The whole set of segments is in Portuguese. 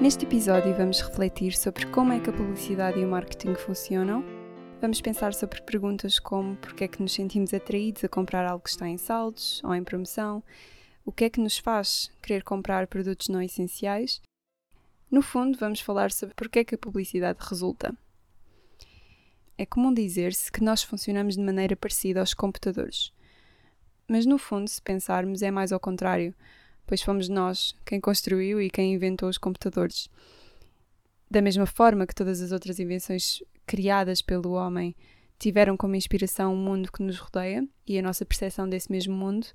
Neste episódio vamos refletir sobre como é que a publicidade e o marketing funcionam. Vamos pensar sobre perguntas como porque é que nos sentimos atraídos a comprar algo que está em saldos ou em promoção, o que é que nos faz querer comprar produtos não essenciais. No fundo, vamos falar sobre porque é que a publicidade resulta. É comum dizer-se que nós funcionamos de maneira parecida aos computadores. Mas no fundo, se pensarmos, é mais ao contrário pois fomos nós quem construiu e quem inventou os computadores. Da mesma forma que todas as outras invenções criadas pelo homem tiveram como inspiração o mundo que nos rodeia e a nossa percepção desse mesmo mundo.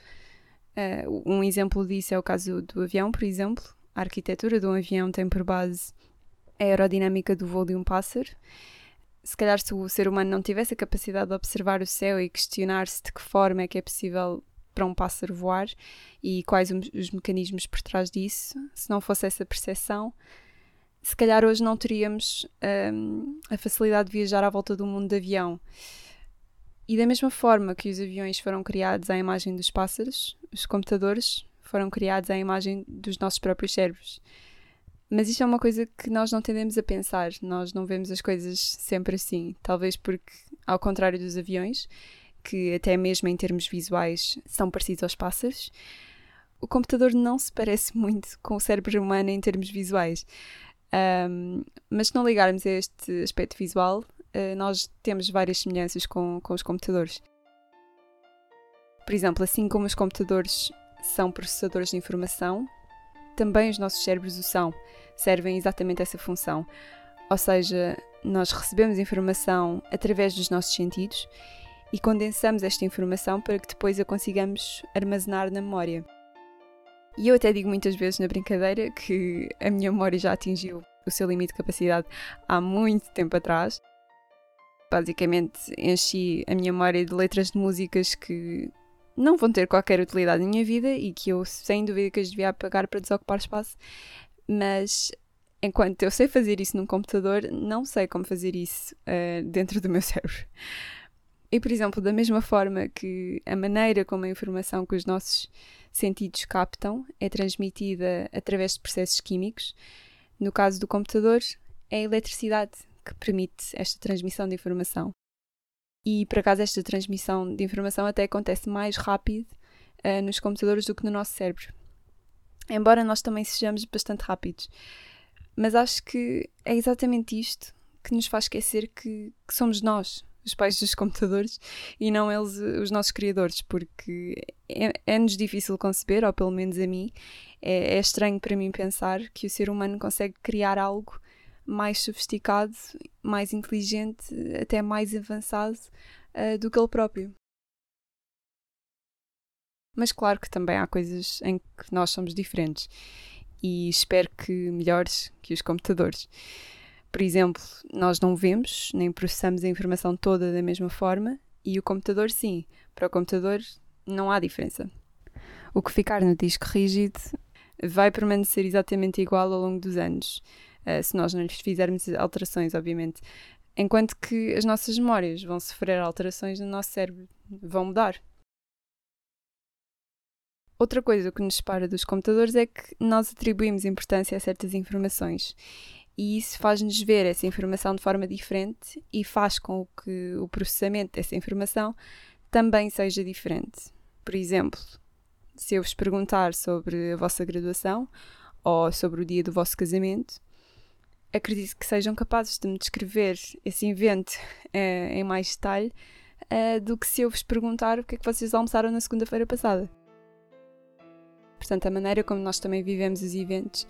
Uh, um exemplo disso é o caso do avião, por exemplo. A arquitetura de um avião tem por base a aerodinâmica do voo de um pássaro. Se calhar, se o ser humano não tivesse a capacidade de observar o céu e questionar-se de que forma é que é possível para um pássaro voar e quais os mecanismos por trás disso. Se não fosse essa percepção, se calhar hoje não teríamos um, a facilidade de viajar à volta do mundo de avião. E da mesma forma que os aviões foram criados à imagem dos pássaros, os computadores foram criados à imagem dos nossos próprios cérebros. Mas isto é uma coisa que nós não tendemos a pensar, nós não vemos as coisas sempre assim. Talvez porque, ao contrário dos aviões, que até mesmo em termos visuais são parecidos aos pássaros, o computador não se parece muito com o cérebro humano em termos visuais. Um, mas se não ligarmos a este aspecto visual, uh, nós temos várias semelhanças com, com os computadores. Por exemplo, assim como os computadores são processadores de informação, também os nossos cérebros o são, servem exatamente essa função. Ou seja, nós recebemos informação através dos nossos sentidos e condensamos esta informação para que depois a consigamos armazenar na memória. E eu até digo muitas vezes na brincadeira que a minha memória já atingiu o seu limite de capacidade há muito tempo atrás. Basicamente, enchi a minha memória de letras de músicas que não vão ter qualquer utilidade na minha vida e que eu, sem dúvida, que as devia apagar para desocupar espaço. Mas enquanto eu sei fazer isso num computador, não sei como fazer isso uh, dentro do meu cérebro. E, por exemplo, da mesma forma que a maneira como a informação que os nossos sentidos captam é transmitida através de processos químicos, no caso do computador, é a eletricidade que permite esta transmissão de informação. E, por acaso, esta transmissão de informação até acontece mais rápido uh, nos computadores do que no nosso cérebro. Embora nós também sejamos bastante rápidos. Mas acho que é exatamente isto que nos faz esquecer que, que somos nós os pais dos computadores e não eles os nossos criadores, porque é-nos é difícil conceber, ou pelo menos a mim, é, é, estranho para mim pensar que o ser humano consegue criar algo mais sofisticado, mais inteligente, até mais avançado uh, do que ele próprio. Mas claro que também há coisas em que nós somos diferentes e espero que melhores que os computadores. Por exemplo, nós não vemos nem processamos a informação toda da mesma forma e o computador sim. Para o computador não há diferença. O que ficar no disco rígido vai permanecer exatamente igual ao longo dos anos, uh, se nós não lhes fizermos alterações, obviamente. Enquanto que as nossas memórias vão sofrer alterações no nosso cérebro, vão mudar. Outra coisa que nos separa dos computadores é que nós atribuímos importância a certas informações e isso faz-nos ver essa informação de forma diferente e faz com que o processamento dessa informação também seja diferente. Por exemplo, se eu vos perguntar sobre a vossa graduação ou sobre o dia do vosso casamento, acredito que sejam capazes de me descrever esse evento uh, em mais detalhe uh, do que se eu vos perguntar o que é que vocês almoçaram na segunda-feira passada. Portanto, a maneira como nós também vivemos os eventos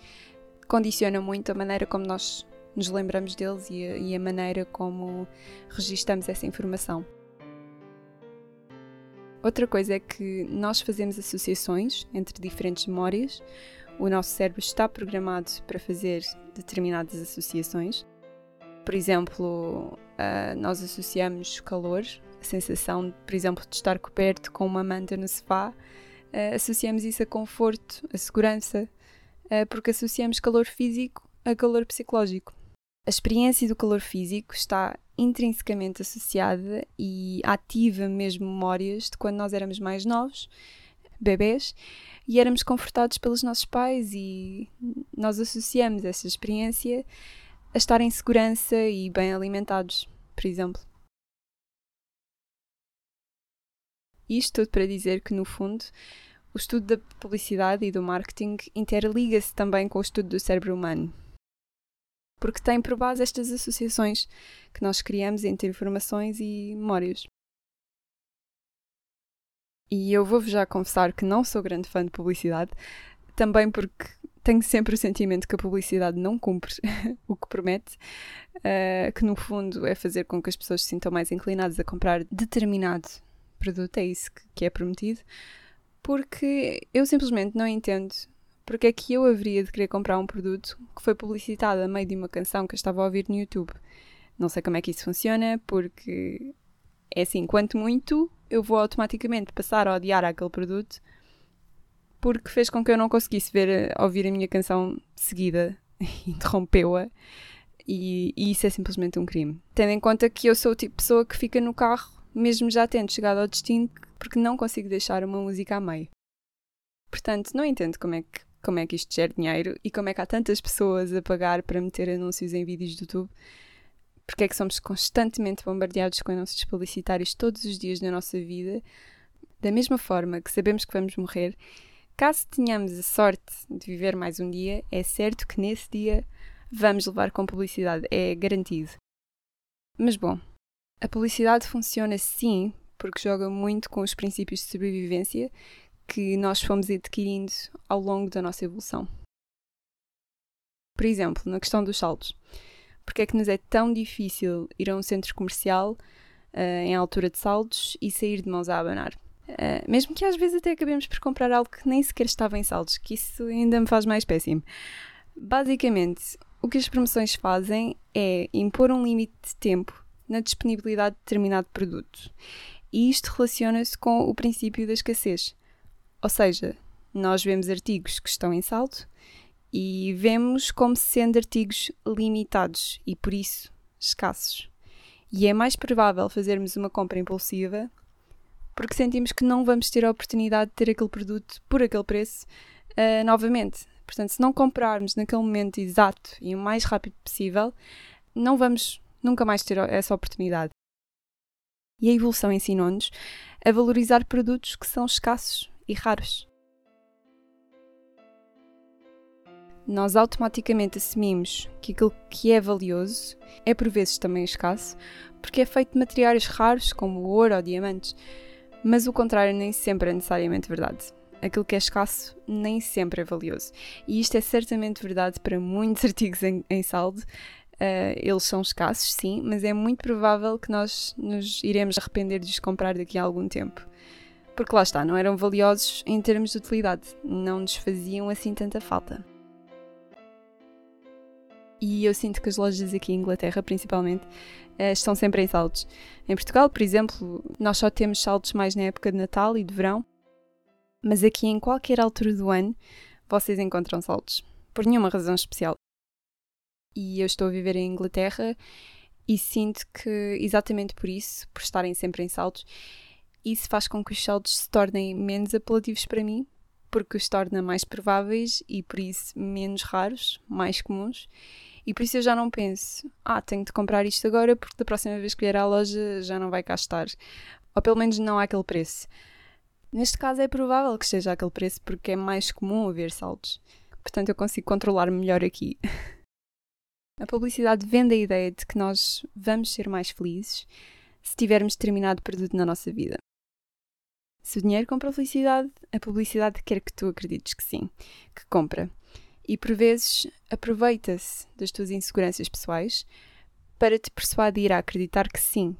condiciona muito a maneira como nós nos lembramos deles e a, e a maneira como registamos essa informação. Outra coisa é que nós fazemos associações entre diferentes memórias. O nosso cérebro está programado para fazer determinadas associações. Por exemplo, uh, nós associamos calor, a sensação, por exemplo, de estar coberto com uma manta no sofá, uh, associamos isso a conforto, a segurança, porque associamos calor físico a calor psicológico. A experiência do calor físico está intrinsecamente associada e ativa mesmo memórias de quando nós éramos mais novos, bebés e éramos confortados pelos nossos pais e nós associamos essa experiência a estar em segurança e bem alimentados, por exemplo. Isto tudo para dizer que, no fundo, o estudo da publicidade e do marketing interliga-se também com o estudo do cérebro humano. Porque tem por base estas associações que nós criamos entre informações e memórias. E eu vou-vos já confessar que não sou grande fã de publicidade, também porque tenho sempre o sentimento que a publicidade não cumpre o que promete, uh, que no fundo é fazer com que as pessoas se sintam mais inclinadas a comprar determinado produto, é isso que, que é prometido, porque eu simplesmente não entendo porque é que eu haveria de querer comprar um produto que foi publicitado a meio de uma canção que eu estava a ouvir no YouTube. Não sei como é que isso funciona, porque é assim, quanto muito eu vou automaticamente passar a odiar aquele produto porque fez com que eu não conseguisse ver, ouvir a minha canção seguida, interrompeu-a. E, e, isso é simplesmente um crime. Tendo em conta que eu sou o tipo de pessoa que fica no carro, mesmo já tendo chegado ao destino, porque não consigo deixar uma música a meio. Portanto, não entendo como é que, como é que isto gera dinheiro e como é que há tantas pessoas a pagar para meter anúncios em vídeos do YouTube. Porque é que somos constantemente bombardeados com anúncios publicitários todos os dias da nossa vida, da mesma forma que sabemos que vamos morrer Caso tenhamos a sorte de viver mais um dia, é certo que nesse dia vamos levar com publicidade, é garantido. Mas bom, a publicidade funciona sim porque joga muito com os princípios de sobrevivência que nós fomos adquirindo ao longo da nossa evolução. Por exemplo, na questão dos saltos. Porque é que nos é tão difícil ir a um centro comercial uh, em altura de saltos e sair de mãos a abanar? Uh, mesmo que às vezes até acabemos por comprar algo que nem sequer estava em saldos, que isso ainda me faz mais péssimo. Basicamente, o que as promoções fazem é impor um limite de tempo na disponibilidade de determinado produto. E isto relaciona-se com o princípio da escassez. Ou seja, nós vemos artigos que estão em saldo e vemos como sendo artigos limitados e por isso escassos. E é mais provável fazermos uma compra impulsiva porque sentimos que não vamos ter a oportunidade de ter aquele produto por aquele preço uh, novamente. Portanto, se não comprarmos naquele momento exato e o mais rápido possível, não vamos nunca mais ter essa oportunidade. E a evolução ensinou-nos a valorizar produtos que são escassos e raros. Nós automaticamente assumimos que aquilo que é valioso é por vezes também escasso, porque é feito de materiais raros como ouro ou diamantes. Mas o contrário nem sempre é necessariamente verdade. Aquilo que é escasso nem sempre é valioso. E isto é certamente verdade para muitos artigos em, em saldo. Uh, eles são escassos, sim, mas é muito provável que nós nos iremos arrepender de os comprar daqui a algum tempo. Porque lá está, não eram valiosos em termos de utilidade, não nos faziam assim tanta falta. E eu sinto que as lojas aqui em Inglaterra, principalmente, uh, estão sempre em saldos. Em Portugal, por exemplo, nós só temos saldos mais na época de Natal e de verão, mas aqui em qualquer altura do ano vocês encontram saldos, por nenhuma razão especial. E eu estou a viver em Inglaterra e sinto que, exatamente por isso, por estarem sempre em saldos, isso faz com que os saldos se tornem menos apelativos para mim, porque os torna mais prováveis e por isso menos raros, mais comuns, e por isso eu já não penso, ah, tenho de comprar isto agora porque da próxima vez que vier à loja já não vai cá estar. Ou pelo menos não há aquele preço. Neste caso é provável que esteja aquele preço porque é mais comum haver saldos. Portanto, eu consigo controlar melhor aqui. A publicidade vende a ideia de que nós vamos ser mais felizes se tivermos determinado produto na nossa vida. Se o dinheiro compra felicidade, a publicidade quer que tu acredites que sim, que compra e por vezes aproveita-se das tuas inseguranças pessoais para te persuadir a acreditar que sim.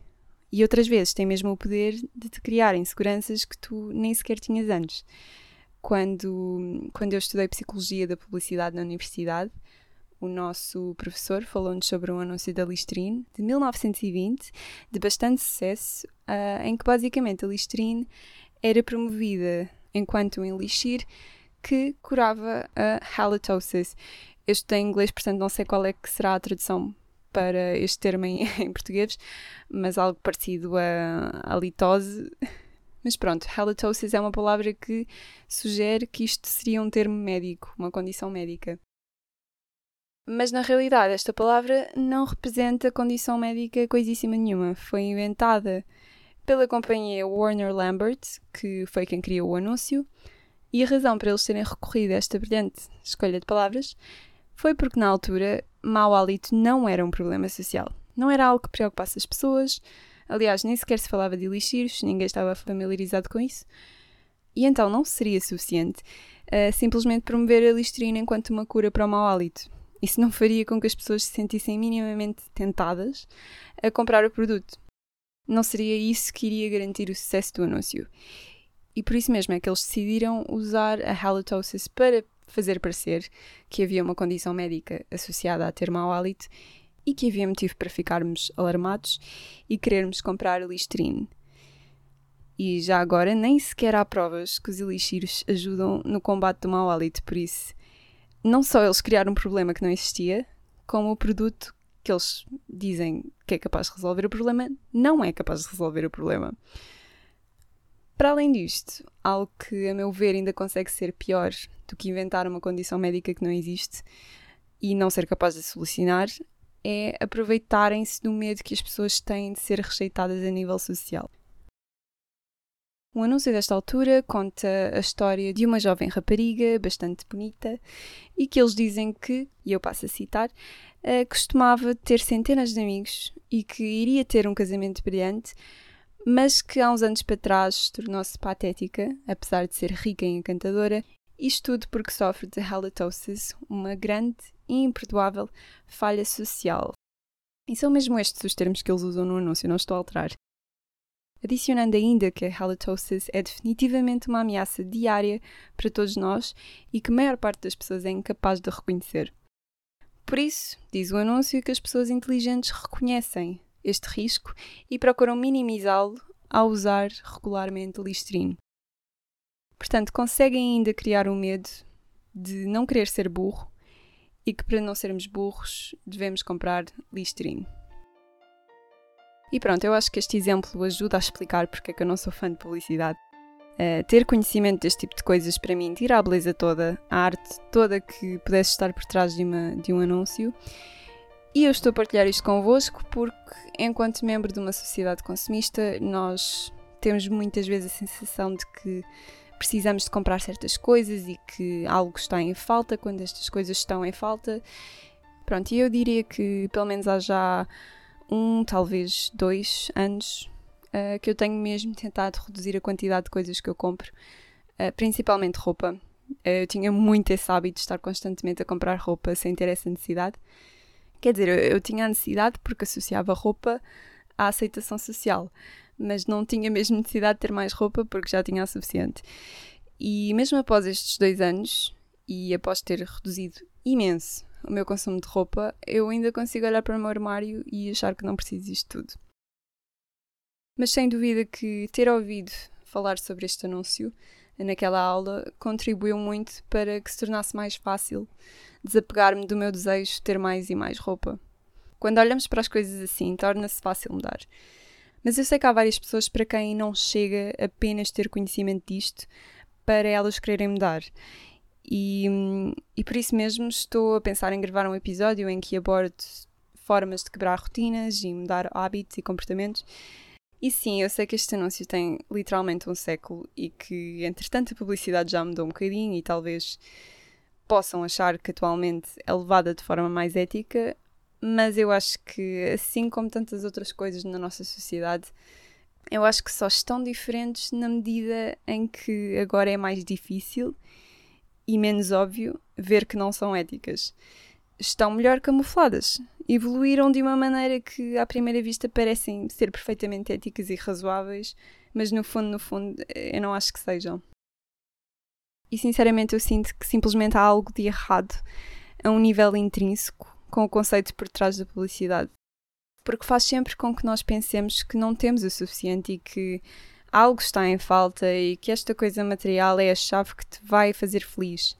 E outras vezes tem mesmo o poder de te criar inseguranças que tu nem sequer tinhas antes. Quando, quando eu estudei Psicologia da Publicidade na universidade, o nosso professor falou-nos sobre um anúncio da Listerine de 1920, de bastante sucesso, uh, em que basicamente a Listerine era promovida enquanto um elixir que curava a halitosis. Eu estudei em inglês, portanto não sei qual é que será a tradução para este termo em, em português, mas algo parecido a, a litose. Mas pronto, halitosis é uma palavra que sugere que isto seria um termo médico, uma condição médica. Mas na realidade, esta palavra não representa condição médica coisíssima nenhuma. Foi inventada pela companhia Warner Lambert, que foi quem criou o anúncio, e a razão para eles terem recorrido a esta brilhante escolha de palavras foi porque, na altura, mau hálito não era um problema social. Não era algo que preocupasse as pessoas, aliás, nem sequer se falava de elixires, ninguém estava familiarizado com isso. E então não seria suficiente uh, simplesmente promover a listerina enquanto uma cura para o mau hálito. Isso não faria com que as pessoas se sentissem minimamente tentadas a comprar o produto. Não seria isso que iria garantir o sucesso do anúncio. E por isso mesmo é que eles decidiram usar a halitosis para fazer parecer que havia uma condição médica associada a ter mau hálito e que havia motivo para ficarmos alarmados e querermos comprar Listerine. E já agora nem sequer há provas que os elixires ajudam no combate do mau hálito, por isso não só eles criaram um problema que não existia, como o produto que eles dizem que é capaz de resolver o problema não é capaz de resolver o problema. Para além disto, algo que, a meu ver, ainda consegue ser pior do que inventar uma condição médica que não existe e não ser capaz de solucionar é aproveitarem-se do medo que as pessoas têm de ser rejeitadas a nível social. Um anúncio desta altura conta a história de uma jovem rapariga bastante bonita e que eles dizem que, e eu passo a citar, uh, costumava ter centenas de amigos e que iria ter um casamento brilhante, mas que há uns anos para trás tornou-se patética, apesar de ser rica e encantadora, isto tudo porque sofre de halitosis, uma grande e imperdoável falha social. E são mesmo estes os termos que eles usam no anúncio, não estou a alterar. Adicionando ainda que a halitosis é definitivamente uma ameaça diária para todos nós e que a maior parte das pessoas é incapaz de reconhecer. Por isso, diz o anúncio que as pessoas inteligentes reconhecem este risco e procuram minimizá-lo ao usar regularmente Listerine. Portanto, conseguem ainda criar o medo de não querer ser burro e que para não sermos burros devemos comprar Listerine. E pronto, eu acho que este exemplo ajuda a explicar porque é que eu não sou fã de publicidade. Uh, ter conhecimento deste tipo de coisas para mim tira a beleza toda, a arte toda que pudesse estar por trás de, uma, de um anúncio e eu estou a partilhar isto convosco porque, enquanto membro de uma sociedade consumista, nós temos muitas vezes a sensação de que precisamos de comprar certas coisas e que algo está em falta quando estas coisas estão em falta. Pronto, e eu diria que pelo menos há já um, talvez dois anos uh, que eu tenho mesmo tentado reduzir a quantidade de coisas que eu compro, uh, principalmente roupa. Uh, eu tinha muito esse hábito de estar constantemente a comprar roupa sem ter essa necessidade. Quer dizer, eu, eu tinha a necessidade porque associava roupa à aceitação social, mas não tinha mesmo necessidade de ter mais roupa porque já tinha a suficiente. E mesmo após estes dois anos, e após ter reduzido imenso o meu consumo de roupa, eu ainda consigo olhar para o meu armário e achar que não preciso disto tudo. Mas sem dúvida que ter ouvido falar sobre este anúncio naquela aula contribuiu muito para que se tornasse mais fácil desapegar-me do meu desejo de ter mais e mais roupa. Quando olhamos para as coisas assim, torna-se fácil mudar. Mas eu sei que há várias pessoas para quem não chega apenas ter conhecimento disto para elas quererem mudar. E, e por isso mesmo estou a pensar em gravar um episódio em que abordo formas de quebrar rotinas e mudar hábitos e comportamentos. E sim, eu sei que este anúncio tem literalmente um século e que, entretanto, a publicidade já mudou um bocadinho e talvez possam achar que atualmente é levada de forma mais ética, mas eu acho que, assim como tantas outras coisas na nossa sociedade, eu acho que só estão diferentes na medida em que agora é mais difícil e menos óbvio ver que não são éticas. Estão melhor camufladas. Evoluíram de uma maneira que, à primeira vista, parecem ser perfeitamente éticas e razoáveis, mas no fundo, no fundo, eu não acho que sejam. E sinceramente eu sinto que simplesmente há algo de errado a um nível intrínseco com o conceito por trás da publicidade. Porque faz sempre com que nós pensemos que não temos o suficiente e que algo está em falta e que esta coisa material é a chave que te vai fazer feliz.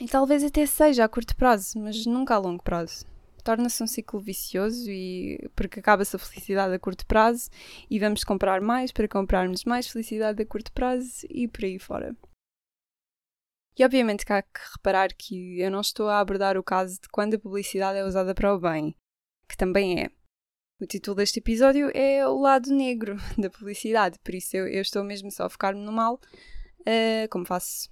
E talvez até seja a curto prazo, mas nunca a longo prazo. torna-se um ciclo vicioso e porque acaba-se a felicidade a curto prazo e vamos comprar mais para comprarmos mais felicidade a curto prazo e por aí fora. E obviamente que há que reparar que eu não estou a abordar o caso de quando a publicidade é usada para o bem, que também é. O título deste episódio é O Lado Negro da Publicidade, por isso eu, eu estou mesmo só a focar-me no mal, uh, como faço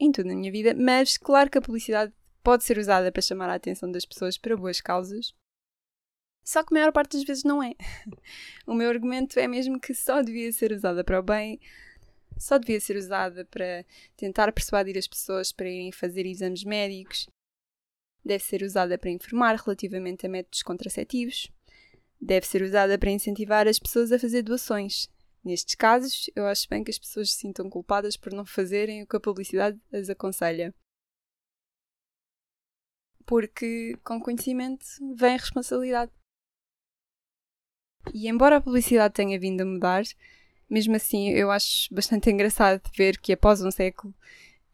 em tudo na minha vida, mas claro que a publicidade pode ser usada para chamar a atenção das pessoas para boas causas, só que a maior parte das vezes não é. o meu argumento é mesmo que só devia ser usada para o bem, só devia ser usada para tentar persuadir as pessoas para irem fazer exames médicos, deve ser usada para informar relativamente a métodos contraceptivos, deve ser usada para incentivar as pessoas a fazer doações. Nestes casos, eu acho bem que as pessoas se sintam culpadas por não fazerem o que a publicidade as aconselha porque com conhecimento vem responsabilidade. E embora a publicidade tenha vindo a mudar, mesmo assim eu acho bastante engraçado ver que após um século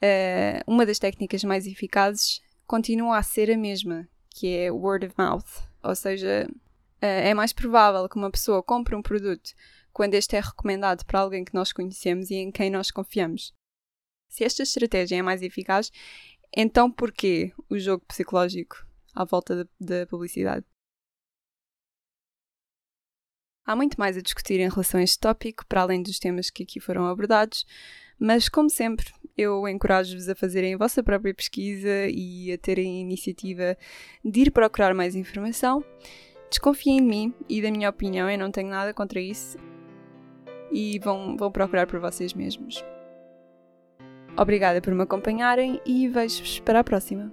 uh, uma das técnicas mais eficazes continua a ser a mesma, que é word of mouth. Ou seja, é mais provável que uma pessoa compre um produto quando este é recomendado para alguém que nós conhecemos e em quem nós confiamos. Se esta estratégia é mais eficaz, então porquê o jogo psicológico à volta da, publicidade? Há muito mais a discutir em relação a este tópico, para além dos temas que aqui foram abordados, mas como sempre, eu encorajo-vos a fazerem a vossa própria pesquisa e a terem a iniciativa de ir procurar mais informação. Desconfiem em mim e da minha opinião, eu não tenho nada contra isso. E vão, vão procurar por vocês mesmos. Obrigada por me acompanharem e vejo-vos para a próxima.